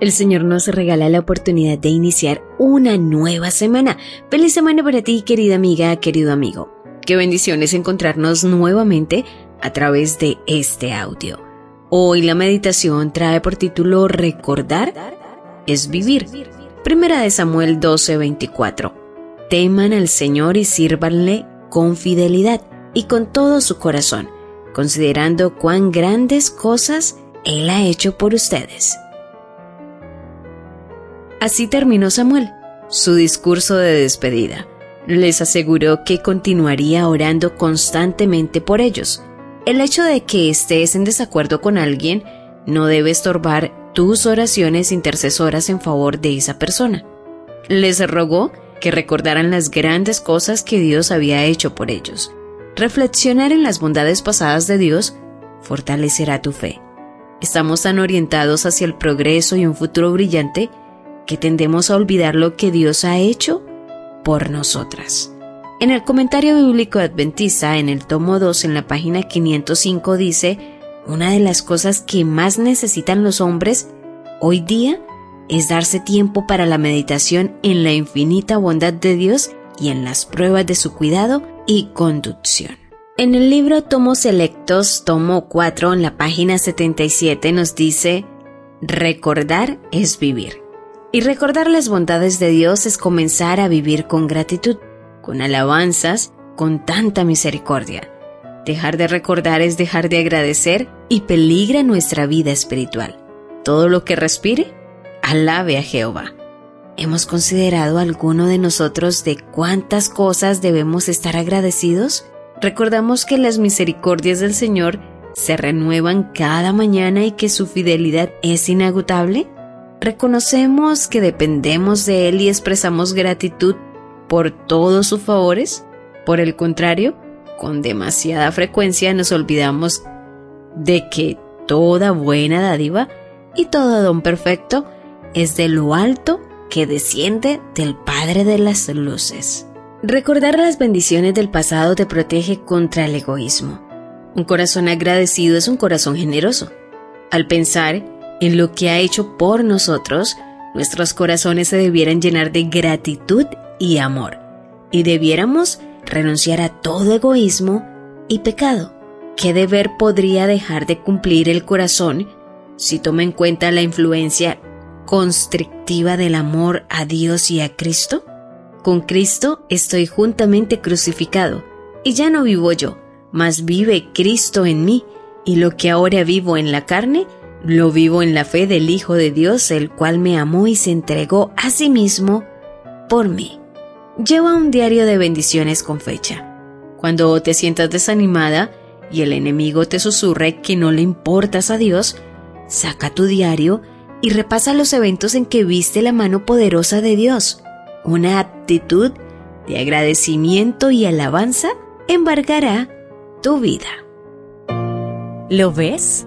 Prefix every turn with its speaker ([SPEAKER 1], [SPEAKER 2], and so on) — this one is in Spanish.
[SPEAKER 1] El Señor nos regala la oportunidad de iniciar una nueva semana. Feliz semana para ti, querida amiga, querido amigo. Qué bendiciones encontrarnos nuevamente a través de este audio. Hoy la meditación trae por título Recordar es vivir. Primera de Samuel 12:24. Teman al Señor y sírvanle con fidelidad y con todo su corazón, considerando cuán grandes cosas Él ha hecho por ustedes. Así terminó Samuel su discurso de despedida. Les aseguró que continuaría orando constantemente por ellos. El hecho de que estés en desacuerdo con alguien no debe estorbar tus oraciones intercesoras en favor de esa persona. Les rogó que recordaran las grandes cosas que Dios había hecho por ellos. Reflexionar en las bondades pasadas de Dios fortalecerá tu fe. Estamos tan orientados hacia el progreso y un futuro brillante que tendemos a olvidar lo que Dios ha hecho por nosotras. En el comentario bíblico adventista, en el tomo 2, en la página 505, dice, una de las cosas que más necesitan los hombres hoy día es darse tiempo para la meditación en la infinita bondad de Dios y en las pruebas de su cuidado y conducción. En el libro Tomos Selectos, tomo 4, en la página 77, nos dice, Recordar es vivir. Y recordar las bondades de Dios es comenzar a vivir con gratitud, con alabanzas, con tanta misericordia. Dejar de recordar es dejar de agradecer y peligra nuestra vida espiritual. Todo lo que respire, alabe a Jehová. ¿Hemos considerado alguno de nosotros de cuántas cosas debemos estar agradecidos? Recordamos que las misericordias del Señor se renuevan cada mañana y que su fidelidad es inagotable. ¿Reconocemos que dependemos de Él y expresamos gratitud por todos sus favores? Por el contrario, con demasiada frecuencia nos olvidamos de que toda buena dádiva y todo don perfecto es de lo alto que desciende del Padre de las Luces. Recordar las bendiciones del pasado te protege contra el egoísmo. Un corazón agradecido es un corazón generoso. Al pensar en lo que ha hecho por nosotros, nuestros corazones se debieran llenar de gratitud y amor, y debiéramos renunciar a todo egoísmo y pecado. ¿Qué deber podría dejar de cumplir el corazón si toma en cuenta la influencia constrictiva del amor a Dios y a Cristo? Con Cristo estoy juntamente crucificado, y ya no vivo yo, mas vive Cristo en mí, y lo que ahora vivo en la carne, lo vivo en la fe del Hijo de Dios, el cual me amó y se entregó a sí mismo por mí. Lleva un diario de bendiciones con fecha. Cuando te sientas desanimada y el enemigo te susurre que no le importas a Dios, saca tu diario y repasa los eventos en que viste la mano poderosa de Dios. Una actitud de agradecimiento y alabanza embargará tu vida.
[SPEAKER 2] ¿Lo ves?